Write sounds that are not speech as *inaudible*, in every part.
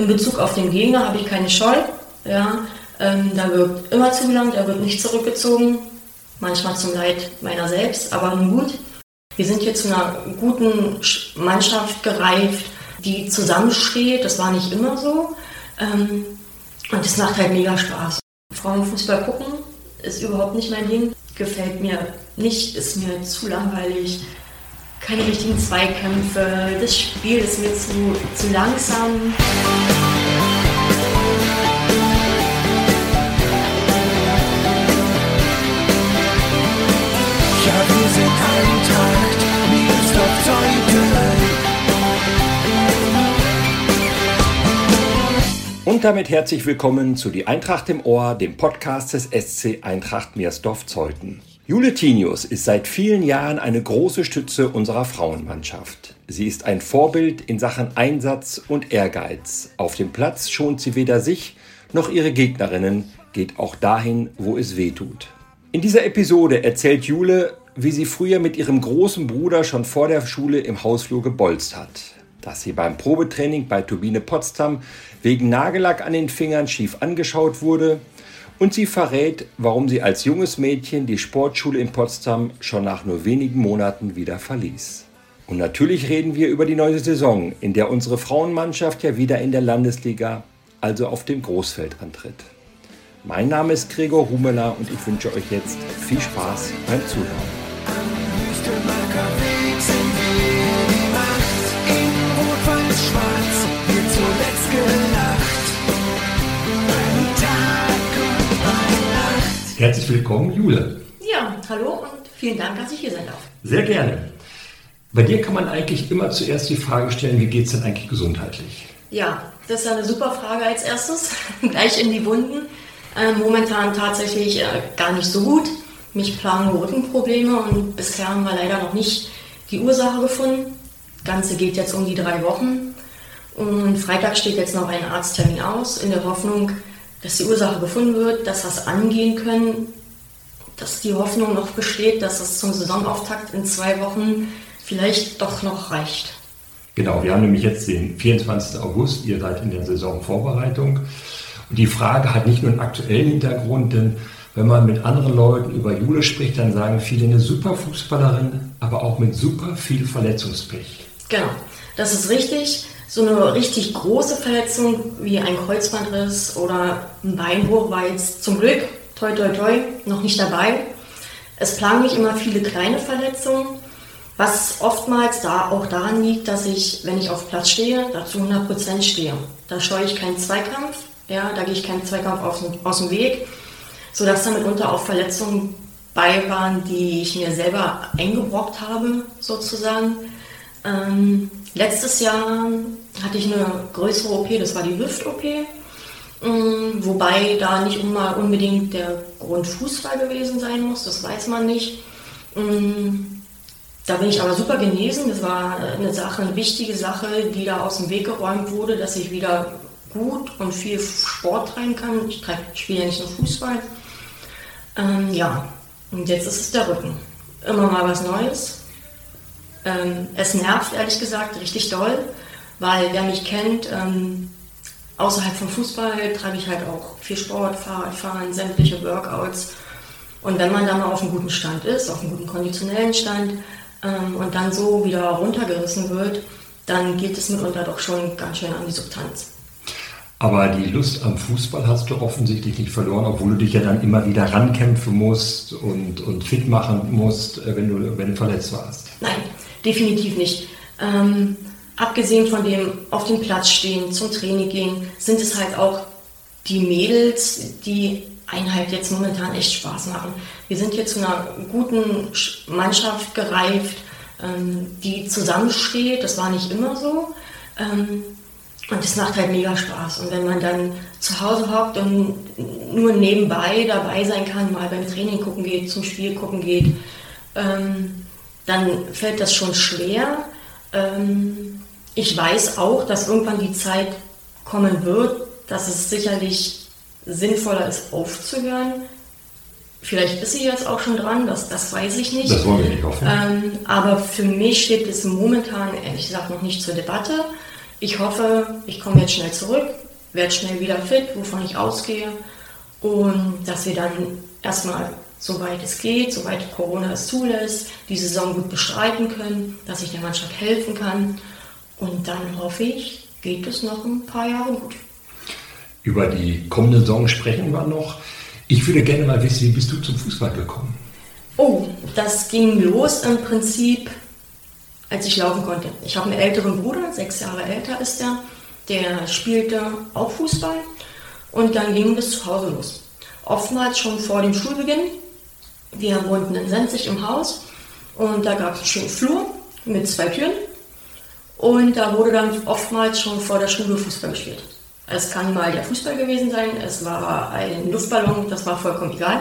In Bezug auf den Gegner habe ich keine Scheu. Ja, ähm, da wird immer zugelangt, er wird nicht zurückgezogen. Manchmal zum Leid meiner selbst, aber nun gut. Wir sind hier zu einer guten Mannschaft gereift, die zusammensteht. Das war nicht immer so. Ähm, und das macht halt mega Spaß. Frauenfußball gucken ist überhaupt nicht mein Ding. Gefällt mir nicht, ist mir zu langweilig. Keine richtigen Zweikämpfe. Das Spiel ist mir zu, zu langsam. Ja, wir sind Eintracht, mir ist doch Und damit herzlich willkommen zu Die Eintracht im Ohr, dem Podcast des SC Eintracht Meersdorf-Zeuthen. Jule Tinius ist seit vielen Jahren eine große Stütze unserer Frauenmannschaft. Sie ist ein Vorbild in Sachen Einsatz und Ehrgeiz. Auf dem Platz schont sie weder sich noch ihre Gegnerinnen, geht auch dahin, wo es weh tut. In dieser Episode erzählt Jule, wie sie früher mit ihrem großen Bruder schon vor der Schule im Hausflur gebolzt hat dass sie beim Probetraining bei Turbine Potsdam wegen Nagellack an den Fingern schief angeschaut wurde und sie verrät, warum sie als junges Mädchen die Sportschule in Potsdam schon nach nur wenigen Monaten wieder verließ. Und natürlich reden wir über die neue Saison, in der unsere Frauenmannschaft ja wieder in der Landesliga, also auf dem Großfeld antritt. Mein Name ist Gregor Humeler und ich wünsche euch jetzt viel Spaß beim Zuhören. Willkommen, Jule. Ja, hallo und vielen Dank, dass ich hier sein darf. Sehr gerne. Bei dir kann man eigentlich immer zuerst die Frage stellen, wie geht es denn eigentlich gesundheitlich? Ja, das ist eine super Frage als erstes. *laughs* Gleich in die Wunden. Äh, momentan tatsächlich äh, gar nicht so gut. Mich plagen Rückenprobleme und bisher haben wir leider noch nicht die Ursache gefunden. Das Ganze geht jetzt um die drei Wochen. Und Freitag steht jetzt noch ein Arzttermin aus, in der Hoffnung, dass die Ursache gefunden wird, dass wir es angehen können, dass die Hoffnung noch besteht, dass es zum Saisonauftakt in zwei Wochen vielleicht doch noch reicht. Genau, wir haben nämlich jetzt den 24. August, ihr seid in der Saisonvorbereitung. Und die Frage hat nicht nur einen aktuellen Hintergrund, denn wenn man mit anderen Leuten über Jule spricht, dann sagen viele eine super Fußballerin, aber auch mit super viel Verletzungspech. Genau, das ist richtig so eine richtig große Verletzung wie ein Kreuzbandriss oder ein Beinbruch war jetzt zum Glück, toi toi toi, noch nicht dabei. Es plagen mich immer viele kleine Verletzungen, was oftmals da auch daran liegt, dass ich, wenn ich auf Platz stehe, dazu 100% stehe. Da scheue ich keinen Zweikampf, ja, da gehe ich keinen Zweikampf aus, aus dem Weg, sodass da mitunter auch Verletzungen bei waren, die ich mir selber eingebrockt habe, sozusagen. Ähm, letztes Jahr hatte ich eine größere OP, das war die Hüft-OP. Ähm, wobei da nicht unbedingt der Grund Fußball gewesen sein muss, das weiß man nicht. Ähm, da bin ich aber super genesen. Das war eine Sache, eine wichtige Sache, die da aus dem Weg geräumt wurde, dass ich wieder gut und viel Sport treiben kann. Ich, spiele ja nicht nur Fußball. Ähm, ja, und jetzt ist es der Rücken. Immer mal was Neues. Ähm, es nervt ehrlich gesagt richtig doll, weil wer mich kennt, ähm, außerhalb vom Fußball treibe ich halt auch viel Sport, Fahrradfahren, sämtliche Workouts. Und wenn man da mal auf einem guten Stand ist, auf einem guten konditionellen Stand ähm, und dann so wieder runtergerissen wird, dann geht es mitunter doch schon ganz schön an die Substanz. Aber die Lust am Fußball hast du offensichtlich nicht verloren, obwohl du dich ja dann immer wieder rankämpfen musst und, und fit machen musst, äh, wenn du, wenn du verletzt warst. Nein, definitiv nicht. Ähm, abgesehen von dem auf dem Platz stehen, zum Training gehen, sind es halt auch die Mädels, die einen halt jetzt momentan echt Spaß machen. Wir sind hier zu einer guten Mannschaft gereift, ähm, die zusammensteht. Das war nicht immer so. Ähm, und es macht halt mega Spaß. Und wenn man dann zu Hause hockt und nur nebenbei dabei sein kann, mal beim Training gucken geht, zum Spiel gucken geht, ähm, dann fällt das schon schwer. Ähm, ich weiß auch, dass irgendwann die Zeit kommen wird, dass es sicherlich sinnvoller ist, aufzuhören. Vielleicht ist sie jetzt auch schon dran, das, das weiß ich nicht. Das wollen wir nicht hoffen. Ähm, aber für mich steht es momentan, ehrlich gesagt, noch nicht zur Debatte. Ich hoffe, ich komme jetzt schnell zurück, werde schnell wieder fit, wovon ich ausgehe. Und dass wir dann erstmal, soweit es geht, soweit Corona es zulässt, die Saison gut bestreiten können, dass ich der Mannschaft helfen kann. Und dann hoffe ich, geht es noch ein paar Jahre gut. Über die kommende Saison sprechen wir noch. Ich würde gerne mal wissen, wie bist du zum Fußball gekommen? Oh, das ging los im Prinzip, als ich laufen konnte. Ich habe einen älteren Bruder, sechs Jahre älter ist er, der spielte auch Fußball und dann ging es zu Hause los. Oftmals schon vor dem Schulbeginn. Wir wohnten in Senzig im Haus und da gab es einen schönen Flur mit zwei Türen und da wurde dann oftmals schon vor der Schule Fußball gespielt. Es kann mal der Fußball gewesen sein, es war ein Luftballon, das war vollkommen egal.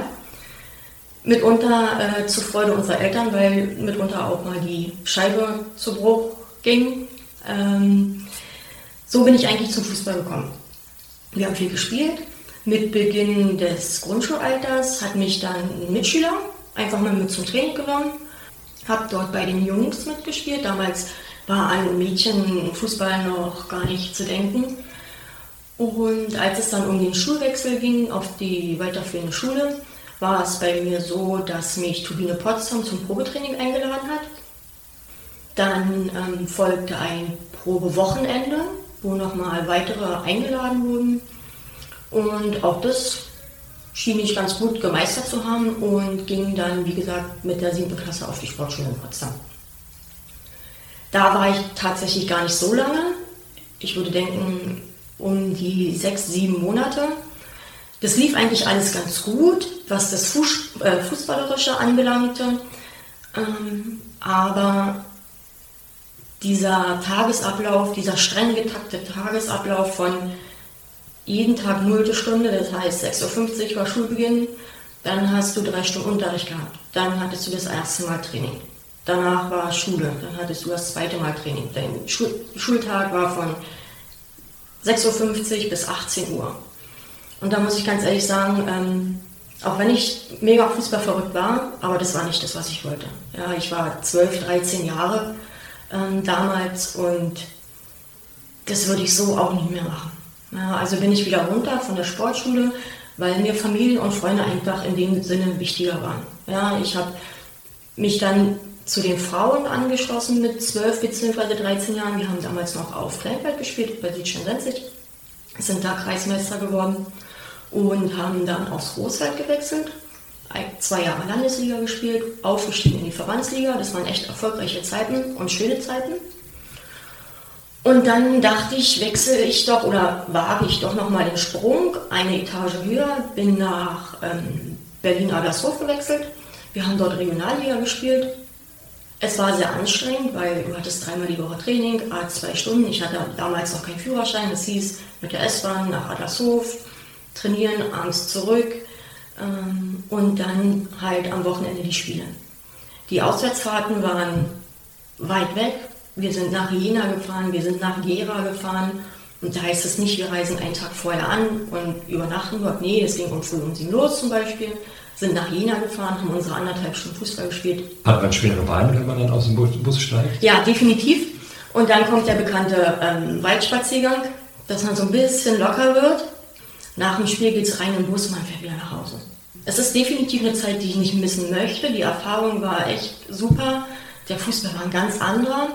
Mitunter äh, zur Freude unserer Eltern, weil mitunter auch mal die Scheibe zu Bruch ging. Ähm, so bin ich eigentlich zum Fußball gekommen. Wir haben viel gespielt. Mit Beginn des Grundschulalters hat mich dann ein Mitschüler einfach mal mit zum Training genommen. Habe dort bei den Jungs mitgespielt. Damals war an Mädchen Fußball noch gar nicht zu denken. Und als es dann um den Schulwechsel ging auf die weiterführende Schule, war es bei mir so, dass mich Turbine Potsdam zum Probetraining eingeladen hat. Dann ähm, folgte ein Probewochenende, wo nochmal weitere eingeladen wurden. Und auch das schien ich ganz gut gemeistert zu haben und ging dann, wie gesagt, mit der siebten Klasse auf die Sportschule in Potsdam. Da war ich tatsächlich gar nicht so lange. Ich würde denken, um die sechs, sieben Monate. Das lief eigentlich alles ganz gut, was das Fuß, äh, Fußballerische anbelangte. Ähm, aber dieser Tagesablauf, dieser streng getaktete Tagesablauf von jeden Tag nullte Stunde, das heißt 6.50 Uhr war Schulbeginn, dann hast du drei Stunden Unterricht gehabt, dann hattest du das erste Mal Training, danach war Schule, dann hattest du das zweite Mal Training, dein Schul Schultag war von 6.50 Uhr bis 18 Uhr. Und da muss ich ganz ehrlich sagen, ähm, auch wenn ich mega Fußball verrückt war, aber das war nicht das, was ich wollte. Ja, ich war 12, 13 Jahre ähm, damals und das würde ich so auch nicht mehr machen. Ja, also bin ich wieder runter von der Sportschule, weil mir Familie und Freunde einfach in dem Sinne wichtiger waren. Ja, ich habe mich dann zu den Frauen angeschlossen mit 12 bzw. 13 Jahren. Wir haben damals noch auf Kleinfeld gespielt, bei Sietschen-Senzig, sind da Kreismeister geworden und haben dann aufs Großfeld gewechselt. Zwei Jahre Landesliga gespielt, aufgestiegen in die Verbandsliga. Das waren echt erfolgreiche Zeiten und schöne Zeiten. Und dann dachte ich, wechsle ich doch oder wage ich doch nochmal den Sprung eine Etage höher, bin nach ähm, Berlin-Adlershof gewechselt. Wir haben dort Regionalliga gespielt, es war sehr anstrengend, weil du hattest dreimal die Woche Training, zwei Stunden. Ich hatte damals noch keinen Führerschein. Das hieß mit der S-Bahn nach Adlershof, trainieren, abends zurück ähm, und dann halt am Wochenende die Spiele. Die Auswärtsfahrten waren weit weg. Wir sind nach Jena gefahren, wir sind nach Gera gefahren. Und da heißt es nicht, wir reisen einen Tag vorher an und übernachten dort. Nee, es ging um früh um sieben los zum Beispiel sind nach Jena gefahren, haben unsere anderthalb Stunden Fußball gespielt. Hat man schwere Beine, wenn man dann aus dem Bus steigt? Ja, definitiv. Und dann kommt der bekannte ähm, Waldspaziergang, dass man so ein bisschen locker wird. Nach dem Spiel geht es rein im Bus, man fährt wieder nach Hause. Es ist definitiv eine Zeit, die ich nicht missen möchte. Die Erfahrung war echt super. Der Fußball war ein ganz anderer.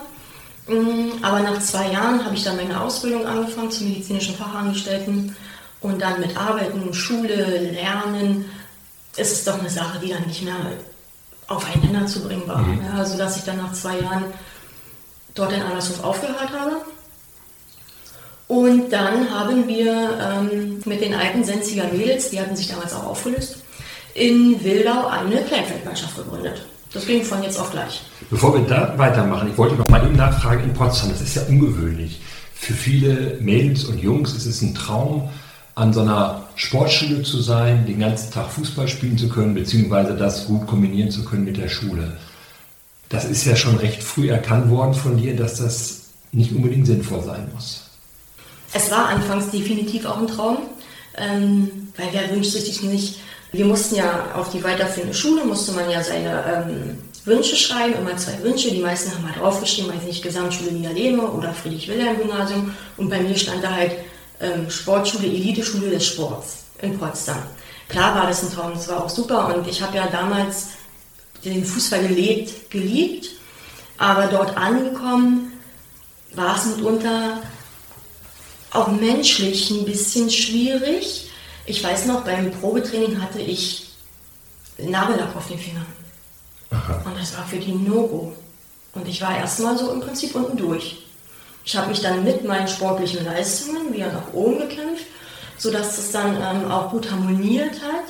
Mm, aber nach zwei Jahren habe ich dann meine Ausbildung angefangen zum medizinischen Fachangestellten und dann mit Arbeiten, Schule, Lernen ist es doch eine Sache, die dann nicht mehr aufeinander zu bringen war. Mhm. Ja, sodass ich dann nach zwei Jahren dort in Allershof aufgehört habe. Und dann haben wir ähm, mit den alten Senziger Mädels, die hatten sich damals auch aufgelöst, in Wildau eine Kleinfeldmannschaft gegründet. Das ging von jetzt auf gleich. Bevor wir da weitermachen, ich wollte noch mal eben nachfragen in Potsdam, das ist ja ungewöhnlich. Für viele Mädels und Jungs ist es ein Traum, an so einer Sportschule zu sein, den ganzen Tag Fußball spielen zu können, beziehungsweise das gut kombinieren zu können mit der Schule. Das ist ja schon recht früh erkannt worden von dir, dass das nicht unbedingt sinnvoll sein muss. Es war anfangs definitiv auch ein Traum, ähm, weil wer wünscht sich nicht, wir mussten ja auf die weiterführende Schule, musste man ja seine ähm, Wünsche schreiben, immer zwei Wünsche. Die meisten haben halt draufgeschrieben, weiß nicht, Gesamtschule Niederlehme oder Friedrich-Wilhelm-Gymnasium. Und bei mir stand da halt ähm, Sportschule, Eliteschule des Sports in Potsdam. Klar war das ein Traum, das war auch super und ich habe ja damals den Fußball gelebt, geliebt, aber dort angekommen war es mitunter auch menschlich ein bisschen schwierig. Ich weiß noch, beim Probetraining hatte ich Nagellack auf den Fingern. Aha. Und das war für die No-Go. Und ich war erstmal so im Prinzip unten durch. Ich habe mich dann mit meinen sportlichen Leistungen wieder nach oben gekämpft, sodass das dann ähm, auch gut harmoniert hat.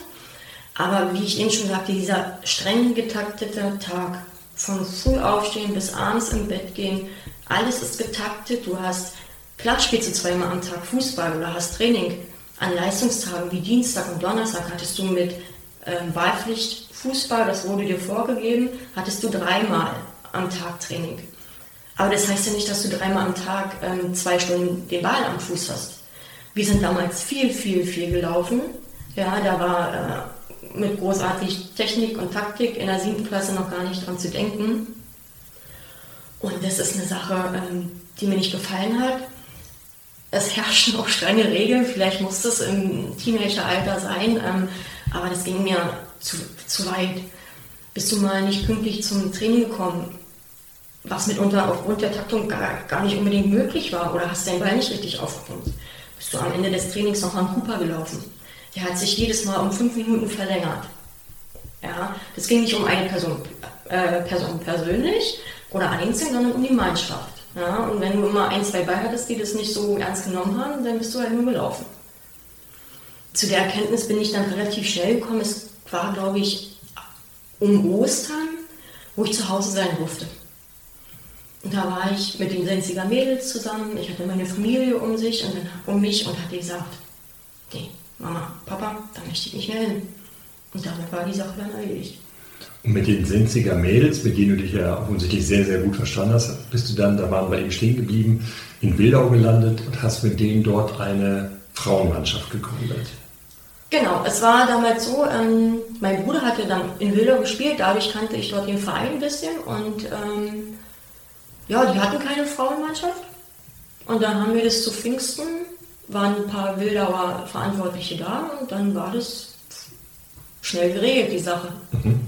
Aber wie ich eben schon sagte, dieser streng getaktete Tag, von früh aufstehen bis abends im Bett gehen, alles ist getaktet. Du hast, klar spielst du zweimal am Tag Fußball oder hast Training. An Leistungstagen wie Dienstag und Donnerstag hattest du mit ähm, Wahlpflicht Fußball, das wurde dir vorgegeben, hattest du dreimal am Tag Training. Aber das heißt ja nicht, dass du dreimal am Tag ähm, zwei Stunden den Ball am Fuß hast. Wir sind damals viel, viel, viel gelaufen. Ja, da war äh, mit großartig Technik und Taktik in der siebten Klasse noch gar nicht dran zu denken. Und das ist eine Sache, ähm, die mir nicht gefallen hat. Es herrschen auch strenge Regeln, vielleicht muss das im Teenageralter sein, ähm, aber das ging mir zu, zu weit. Bist du mal nicht pünktlich zum Training gekommen, was mitunter aufgrund der Taktung gar, gar nicht unbedingt möglich war, oder hast dein Bein nicht richtig aufgepumpt, bist du am Ende des Trainings noch am Cooper gelaufen. Der hat sich jedes Mal um fünf Minuten verlängert. Ja, das ging nicht um eine Person, äh, Person persönlich oder einzeln, sondern um die Mannschaft. Ja, und wenn du immer ein, zwei bei hattest, die das nicht so ernst genommen haben, dann bist du halt nur gelaufen. Zu der Erkenntnis bin ich dann relativ schnell gekommen. Es war, glaube ich, um Ostern, wo ich zu Hause sein durfte. Und da war ich mit den Senziger Mädels zusammen. Ich hatte meine Familie um sich und dann, um mich und hatte gesagt, nee, Mama, Papa, da möchte ich nicht mehr hin. Und damit war die Sache dann erledigt. Und mit den Senziger Mädels, mit denen du dich ja offensichtlich sehr, sehr gut verstanden hast, bist du dann, da waren wir eben stehen geblieben, in Wildau gelandet und hast mit denen dort eine Frauenmannschaft gegründet. Genau, es war damals so, ähm, mein Bruder hatte dann in Wildau gespielt, dadurch kannte ich dort den Verein ein bisschen und ähm, ja, die hatten keine Frauenmannschaft. Und dann haben wir das zu Pfingsten, waren ein paar Wildauer Verantwortliche da und dann war das schnell geregelt, die Sache. Mhm.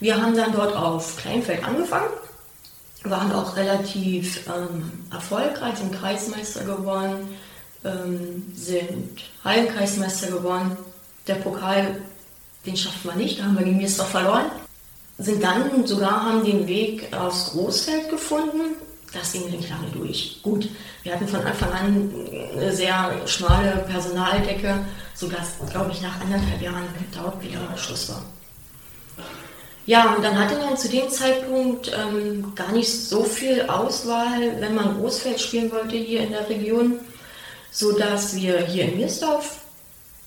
Wir haben dann dort auf Kleinfeld angefangen, waren auch relativ ähm, erfolgreich, sind Kreismeister geworden, ähm, sind Hallenkreismeister geworden. Der Pokal, den schaffen wir nicht, da haben wir gegen Miesdorf verloren. Sind dann sogar, haben den Weg aufs Großfeld gefunden. Das ging nicht lange durch. Gut, wir hatten von Anfang an eine sehr schmale Personaldecke, sodass, glaube ich, nach anderthalb Jahren dort wieder Schluss war. Ja, und dann hatte man zu dem Zeitpunkt ähm, gar nicht so viel Auswahl, wenn man Großfeld spielen wollte hier in der Region sodass wir hier in Mirsdorf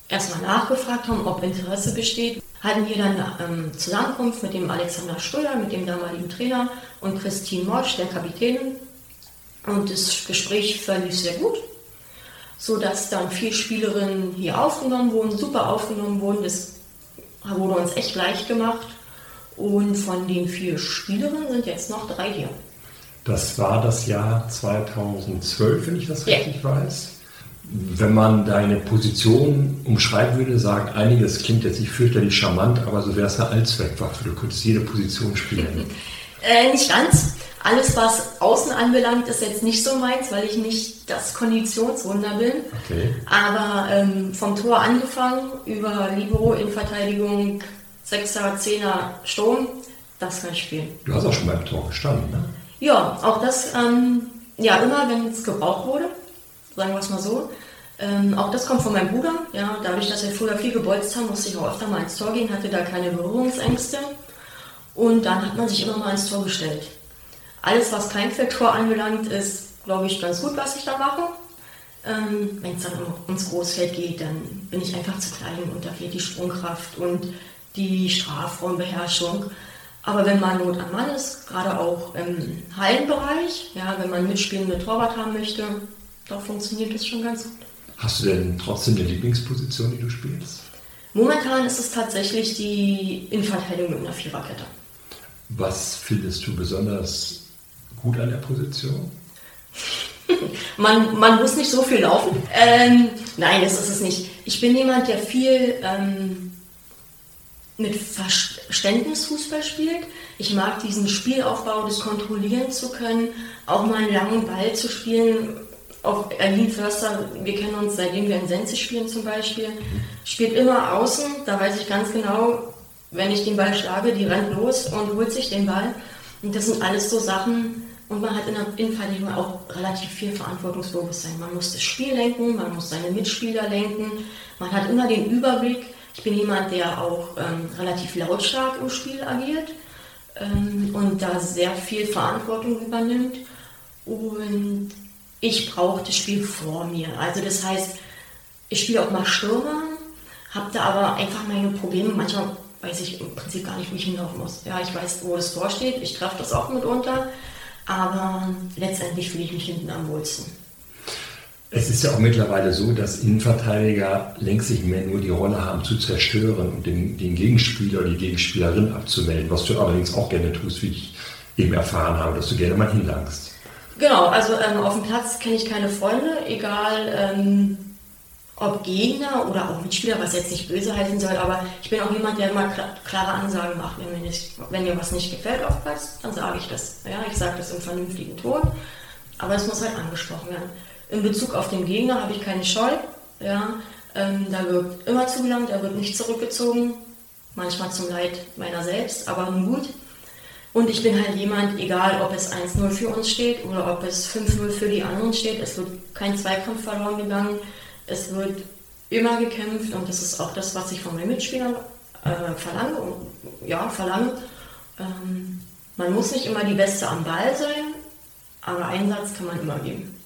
erstmal nachgefragt haben, ob Interesse besteht. Hatten wir dann ähm, Zusammenkunft mit dem Alexander Schröder, mit dem damaligen Trainer und Christine Morsch, der Kapitänin. Und das Gespräch verlief sehr gut, sodass dann vier Spielerinnen hier aufgenommen wurden, super aufgenommen wurden. Das wurde uns echt leicht gemacht. Und von den vier Spielerinnen sind jetzt noch drei hier. Das war das Jahr 2012, wenn ich das richtig weiß wenn man deine Position umschreiben würde, sagen einige, das klingt jetzt nicht fürchterlich charmant, aber so wäre es eine Allzweckwaffe. Du könntest jede Position spielen. *laughs* Äh, nicht ganz. Alles, was außen anbelangt, ist jetzt nicht so meins, weil ich nicht das Konditionswunder bin. Okay. Aber ähm, vom Tor angefangen, über Libero in Verteidigung, Sechser, Zehner, Sturm, das kann ich spielen. Du hast auch schon beim Tor gestanden, ne? Ja, auch das, ähm, ja, immer wenn es gebraucht wurde sagen wir es mal so. Ähm, auch das kommt von meinem Bruder. Ja, dadurch, dass wir früher viel gebolzt haben, musste ich auch öfter mal ins Tor gehen, hatte da keine Berührungsängste. Und dann hat man sich immer mal ins Tor gestellt. Alles, was kein Feldtor anbelangt, ist, glaube ich, ganz gut, was ich da mache. Ähm, Wenn es dann ums Großfeld geht, dann bin ich einfach zu klein und da fehlt die Sprungkraft und die Strafraumbeherrschung. Aber wenn man Not am Mann ist, gerade auch im Hallenbereich, ja, wenn man mitspielende Torwart haben möchte, da funktioniert das schon ganz gut. Hast du denn trotzdem eine Lieblingsposition, die du spielst? Momentan ist es tatsächlich die Innenverteidigung mit einer Viererkette. Was findest du besonders gut an der Position? *laughs* man, man muss nicht so viel laufen. Ähm, nein, das ist es nicht. Ich bin jemand, der viel ähm, mit Verständnis Fußball spielt. Ich mag diesen Spielaufbau, das kontrollieren zu können, auch mal einen langen Ball zu spielen. Auch Erlin Förster, wir kennen uns seitdem wir in Sense spielen zum Beispiel, spielt immer außen. Da weiß ich ganz genau, wenn ich den Ball schlage, die rennt los und holt sich den Ball. Und das sind alles so Sachen, und man hat in der Innenverteidigung auch relativ viel Verantwortungsbewusstsein. Man muss das Spiel lenken, man muss seine Mitspieler lenken, man hat immer den Überblick. Ich bin jemand, der auch ähm, relativ lautstark im Spiel agiert ähm, und da sehr viel Verantwortung übernimmt. Und ich brauche das Spiel vor mir. Also das heißt, ich spiele auch mal Stürmer, habe da aber einfach meine Probleme. Manchmal weiß ich im Prinzip gar nicht, wo ich hinlaufen muss. Ja, ich weiß, wo das vorsteht. Ich treffe das auch mitunter aber letztendlich fühle ich mich hinten am wohlsten. Es ist ja auch mittlerweile so, dass Innenverteidiger längst nicht mehr nur die Rolle haben zu zerstören und den, den Gegenspieler oder die Gegenspielerin abzumelden, was du allerdings auch gerne tust, wie ich eben erfahren habe, dass du gerne mal hinlangst. Genau, also ähm, auf dem Platz kenne ich keine Freunde, egal ähm, ob Gegner oder auch Mitspieler, was jetzt nicht böse heißen soll, aber ich bin auch jemand, der immer klare Ansagen macht. Wenn mir, nicht, wenn mir was nicht gefällt auf Platz, dann sage ich das. Ja, ich sage das im vernünftigen Ton, aber es muss halt angesprochen werden. In Bezug auf den Gegner habe ich keine Scheu. Ja, ähm, da wird immer zugelangt, er wird nicht zurückgezogen, manchmal zum Leid meiner selbst, aber nun gut. Und ich bin halt jemand, egal ob es 1-0 für uns steht oder ob es 5-0 für die anderen steht, es wird kein Zweikampf verloren gegangen es wird immer gekämpft und das ist auch das, was ich von meinen Mitspielern äh, verlange. Ja, verlange. Ähm, man muss nicht immer die Beste am Ball sein, aber Einsatz kann man immer geben.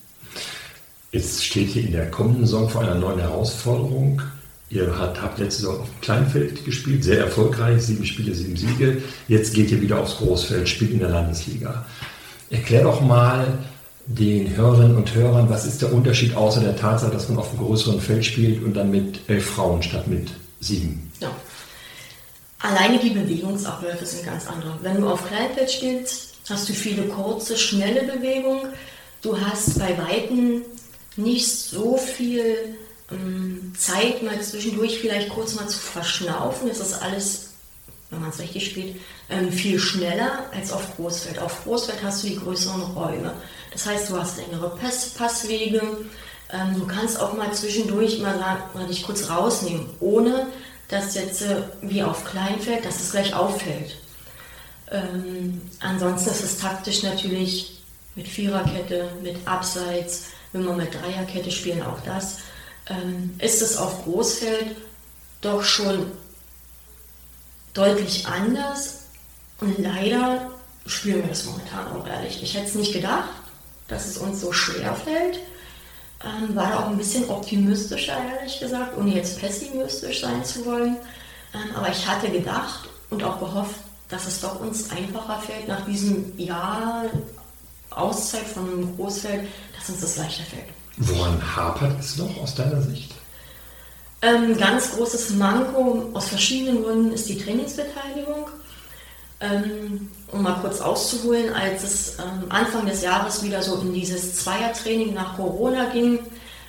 Jetzt steht hier in der kommenden Saison vor einer neuen Herausforderung. Ihr habt, habt letzte Saison auf dem Kleinfeld gespielt, sehr erfolgreich, sieben Spiele, sieben Siege. Jetzt geht ihr wieder aufs Großfeld, spielt in der Landesliga. Erklär doch mal, den Hörerinnen und Hörern, was ist der Unterschied außer der Tatsache, dass man auf einem größeren Feld spielt und dann mit elf Frauen statt mit sieben? Ja. Alleine die Bewegungsabläufe sind ganz andere. Wenn du auf Kleinfeld spielst, hast du viele kurze, schnelle Bewegungen. Du hast bei Weitem nicht so viel ähm, Zeit, mal zwischendurch vielleicht kurz mal zu verschnaufen. Es ist alles wenn man es richtig spielt, ähm, viel schneller als auf Großfeld. Auf Großfeld hast du die größeren Räume. Das heißt, du hast längere Pass Passwege. Ähm, du kannst auch mal zwischendurch mal, mal dich kurz rausnehmen, ohne dass jetzt äh, wie auf Kleinfeld, dass es gleich auffällt. Ähm, ansonsten ist es taktisch natürlich mit Viererkette, mit Abseits, wenn wir mit Dreierkette spielen, auch das. Ähm, ist es auf Großfeld doch schon deutlich anders und leider spüren wir das momentan auch ehrlich. Ich hätte es nicht gedacht, dass es uns so schwer fällt. Ähm, war da auch ein bisschen optimistischer, ehrlich gesagt, ohne jetzt pessimistisch sein zu wollen. Ähm, aber ich hatte gedacht und auch gehofft, dass es doch uns einfacher fällt, nach diesem Jahr Auszeit von einem Großfeld, dass uns das leichter fällt. Woran hapert es noch aus deiner Sicht? Ähm, ganz großes Manko aus verschiedenen Gründen ist die Trainingsbeteiligung. Ähm, um mal kurz auszuholen, als es ähm, Anfang des Jahres wieder so in dieses Zweiertraining nach Corona ging,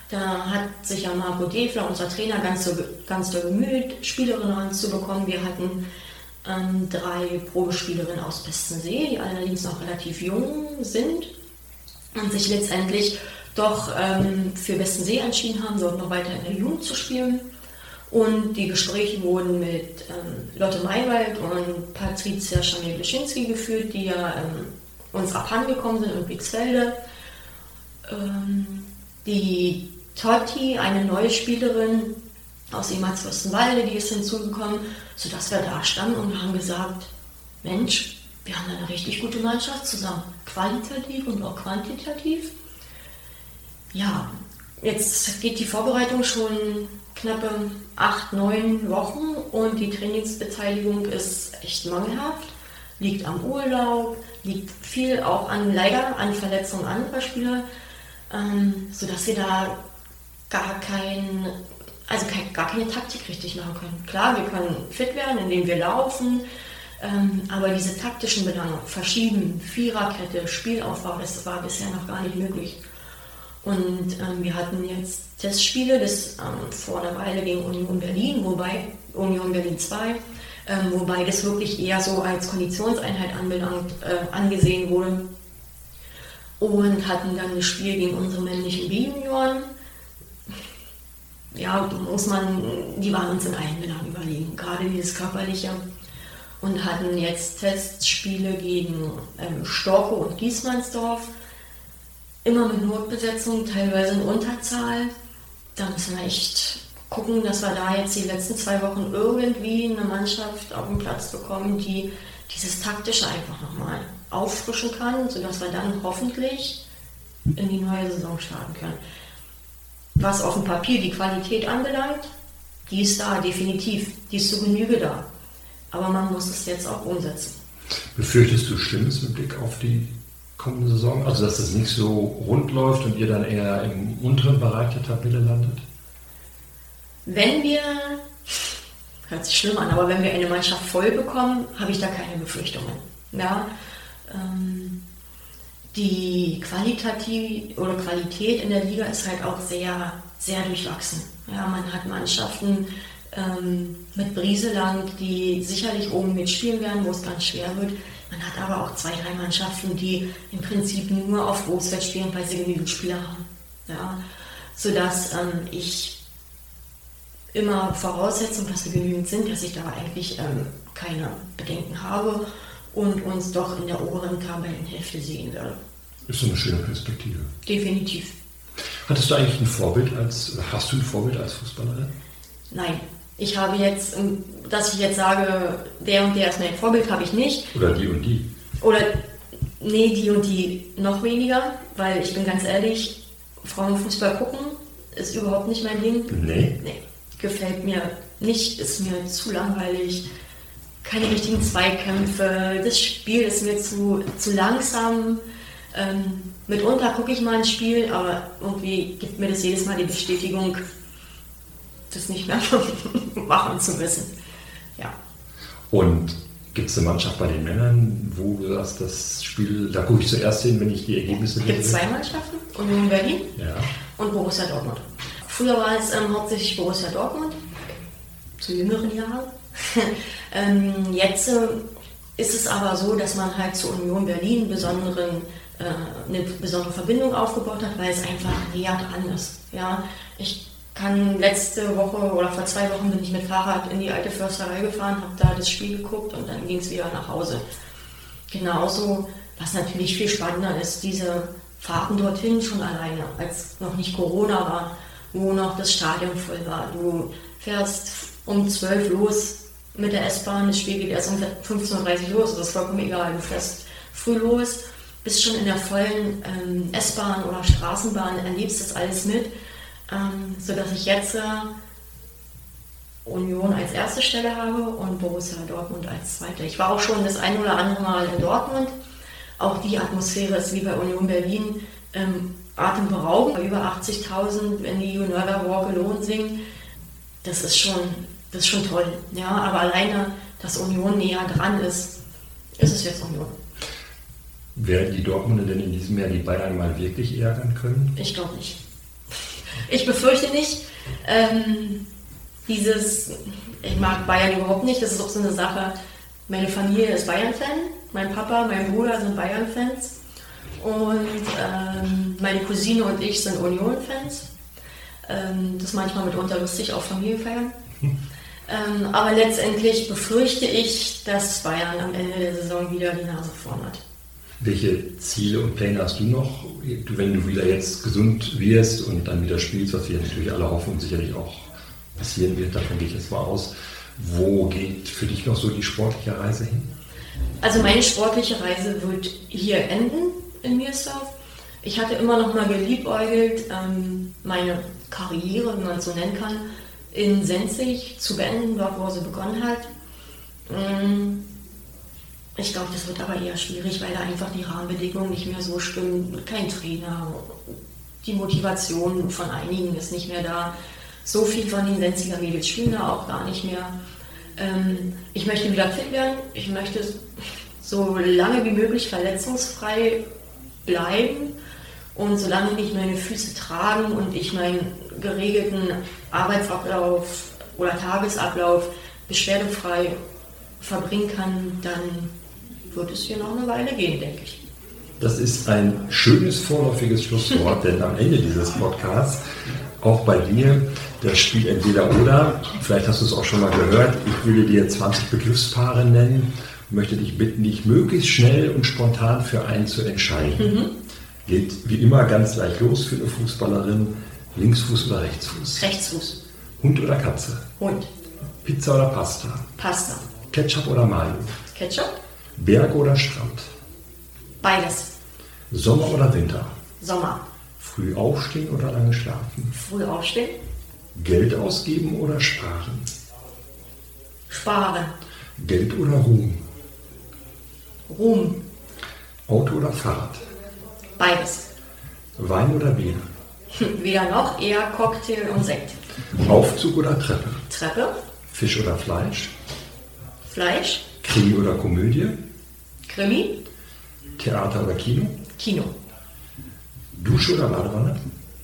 da hat sich ja Marco Defler, unser Trainer, ganz, so, ganz doll bemüht, Spielerinnen ranzubekommen. Wir hatten ähm, drei Probespielerinnen aus Bestensee, die allerdings noch relativ jung sind und sich letztendlich doch ähm, für Bestensee entschieden haben, dort noch weiter in der Jugend zu spielen. Und die Gespräche wurden mit ähm, Lotte Maywald und Patricia Schamil-Bleschinski geführt, die ja ähm, uns abhandengekommen sind in Brixfelde. Ähm, die Totti, eine neue Spielerin aus ehemals Fürstenwalde, die ist hinzugekommen, sodass wir da standen und haben gesagt, Mensch, wir haben eine richtig gute Mannschaft zusammen, qualitativ und auch quantitativ. Ja, jetzt geht die Vorbereitung schon knappe acht, neun Wochen und die Trainingsbeteiligung ist echt mangelhaft. Liegt am Urlaub, liegt viel auch an leider an Verletzungen anderer Spieler, ähm, sodass wir da gar kein, also kein, gar keine Taktik richtig machen können. Klar, wir können fit werden, indem wir laufen, Ähm, aber diese taktischen Belange, Verschieben, Viererkette, Spielaufbau, das war bisher noch gar nicht möglich. Und ähm, wir hatten jetzt Testspiele das, ähm, vor einer Weile gegen Union Berlin, wobei Union Berlin 2, ähm, wobei das wirklich eher so als Konditionseinheit anbelangt, äh, angesehen wurde. Und hatten dann das Spiel gegen unsere männlichen B-Junioren. Ja, muss man, die waren uns in allen Belangen überlegen, gerade dieses körperliche. Und hatten jetzt Testspiele gegen ähm, Storko und Giesmannsdorf immer mit Notbesetzung, teilweise in Unterzahl. Da müssen wir echt gucken, dass wir da jetzt die letzten zwei Wochen irgendwie eine Mannschaft auf den Platz bekommen, die dieses Taktische einfach nochmal auffrischen kann, sodass wir dann hoffentlich in die neue Saison starten können. Was auf dem Papier die Qualität anbelangt, die ist da, definitiv. Die ist zu Genüge da. Aber man muss es jetzt auch umsetzen. Befürchtest du Schlimmes mit Blick auf die kommende Saison? Also, dass das nicht so rund läuft und ihr dann eher im unteren Bereich der Tabelle landet? Wenn wir, hört sich schlimm an, aber wenn wir eine Mannschaft voll bekommen, habe ich da keine Befürchtungen. Ja, ähm, die Qualitativ oder Qualität in der Liga ist halt auch sehr, sehr durchwachsen. Ja, man hat Mannschaften ähm, mit Brieseland, die sicherlich oben mitspielen werden, wo es ganz schwer wird. Man hat aber auch zwei, drei Mannschaften, die im Prinzip nur auf Großfeld spielen, weil sie genügend Spieler haben. Ja? Sodass ähm, ich immer Voraussetzung, dass wir genügend sind, dass ich da eigentlich ähm, keine Bedenken habe und uns doch in der oberen Tabellenhälfte sehen werde. Ist so eine schöne Perspektive. Definitiv. Hattest du eigentlich ein Vorbild als, hast du ein Vorbild als Fußballerin? Nein, ich habe jetzt, ähm, dass ich jetzt sage, der und der ist mein Vorbild, habe ich nicht. Oder die und die. Oder nee, die und die noch weniger, weil ich bin ganz ehrlich, Frauenfußball gucken ist überhaupt nicht mein Ding. Nee. Nee, gefällt mir nicht, ist mir zu langweilig. Keine richtigen Zweikämpfe, das Spiel ist mir zu, zu langsam. Ähm, mitunter gucke ich mal ein Spiel, aber irgendwie gibt mir das jedes Mal die Bestätigung, das nicht mehr *laughs* machen zu müssen. Ja. Und gibt es eine Mannschaft bei den Männern, wo du sagst, das Spiel, da gucke ich zuerst hin, wenn ich die Ergebnisse Es gibt zwei Mannschaften, Union Berlin ja. und Borussia Dortmund. Früher war es ähm, hauptsächlich Borussia Dortmund, zu jüngeren Jahren. *laughs* ähm, jetzt äh, ist es aber so, dass man halt zu Union Berlin besonderen, äh, eine besondere Verbindung aufgebaut hat, weil es einfach näher dran ist. Ja? Ich kann letzte Woche oder vor zwei Wochen bin ich mit Fahrrad in die alte Försterei gefahren, habe da das Spiel geguckt und dann ging es wieder nach Hause. Genauso, was natürlich viel spannender ist, diese Fahrten dorthin schon alleine, als noch nicht Corona war, wo noch das Stadion voll war. Du fährst um 12 los mit der S-Bahn, das Spiel geht erst um 15.30 Uhr los, das ist vollkommen egal. Du fährst früh los, bist schon in der vollen ähm, S-Bahn oder Straßenbahn, erlebst das alles mit ähm, sodass ich jetzt äh, Union als erste Stelle habe und Borussia Dortmund als zweite. Ich war auch schon das ein oder andere Mal in Dortmund. Auch die Atmosphäre ist wie bei Union Berlin ähm, atemberaubend. Über 80.000, wenn die You Never Walk Alone singen, das ist schon, das ist schon toll. Ja, aber alleine, dass Union näher dran ist, ist es jetzt Union. Werden die Dortmunder denn in diesem Jahr die Bayern mal wirklich ärgern können? Ich glaube nicht. Ich befürchte nicht. Ähm, dieses, ich mag Bayern überhaupt nicht, das ist auch so eine Sache. Meine Familie ist Bayern-Fan, mein Papa, mein Bruder sind Bayern-Fans und ähm, meine Cousine und ich sind Union-Fans. Ähm, das manchmal mitunter lustig auf Familienfeiern. *laughs* Ähm, aber letztendlich befürchte ich, dass Bayern am Ende der Saison wieder die Nase vorn hat. Welche Ziele und Pläne hast du noch, wenn du wieder jetzt gesund wirst und dann wieder spielst, was wir natürlich alle hoffen und sicherlich auch passieren wird, davon gehe ich jetzt mal aus. Wo geht für dich noch so die sportliche Reise hin? Also meine sportliche Reise wird hier enden in Miersdorf. Ich hatte immer noch mal geliebäugelt, ähm, meine Karriere, wenn man es so nennen kann, in Senzig zu beenden, dort wo sie begonnen hat. Ich glaube, das wird aber eher schwierig, weil da einfach die Rahmenbedingungen nicht mehr so stimmen. Kein Trainer, die Motivation von einigen ist nicht mehr da. So viel von den Senziger Mädels spielen da auch gar nicht mehr. Ähm, ich möchte wieder fit werden. Ich möchte so lange wie möglich verletzungsfrei bleiben. Und solange ich meine Füße tragen und ich meinen geregelten Arbeitsablauf oder Tagesablauf beschwerdefrei verbringen kann, dann wird es hier noch eine Weile gehen, denke ich. Das ist ein schönes vorläufiges Schlusswort, denn am Ende dieses Podcasts, auch bei dir, das Spiel entweder oder, vielleicht hast du es auch schon mal gehört, ich würde dir 20 Begriffspaare nennen und möchte dich bitten, dich möglichst schnell und spontan für einen zu entscheiden. Mhm. Geht wie immer ganz leicht los für eine Fußballerin, Linksfuß oder Rechtsfuß? Rechtsfuß. Hund oder Katze? Hund. Pizza oder Pasta? Pasta. Ketchup oder Mayo? Ketchup. Berg oder Strand? Beides. Sommer oder Winter? Sommer. Früh aufstehen oder lange schlafen? Früh aufstehen. Geld ausgeben oder sparen? Sparen. Geld oder Ruhm? Ruhm. Auto oder Fahrrad? Beides. Wein oder Bier? Weder noch, eher Cocktail und Sekt. Aufzug oder Treppe? Treppe. Fisch oder Fleisch? Fleisch. Krimi oder Komödie? Krimi. Theater oder Kino? Kino. Dusche oder Badewanne?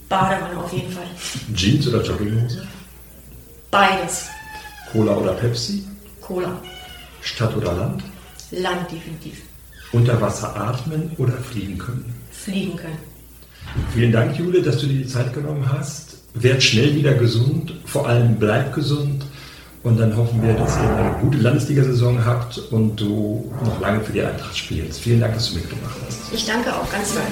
Badewanne auf jeden Fall. Jeans oder Jogginghose? Beides. Cola oder Pepsi? Cola. Stadt oder Land? Land definitiv. Unter Wasser atmen oder fliegen können? Fliegen können. Vielen Dank, Jule, dass du dir die Zeit genommen hast. Werd schnell wieder gesund, vor allem bleib gesund. Und dann hoffen wir, dass ihr eine gute Landesliga-Saison habt und du noch lange für die Eintracht spielst. Vielen Dank, dass du mitgemacht hast. Ich danke auch ganz doll.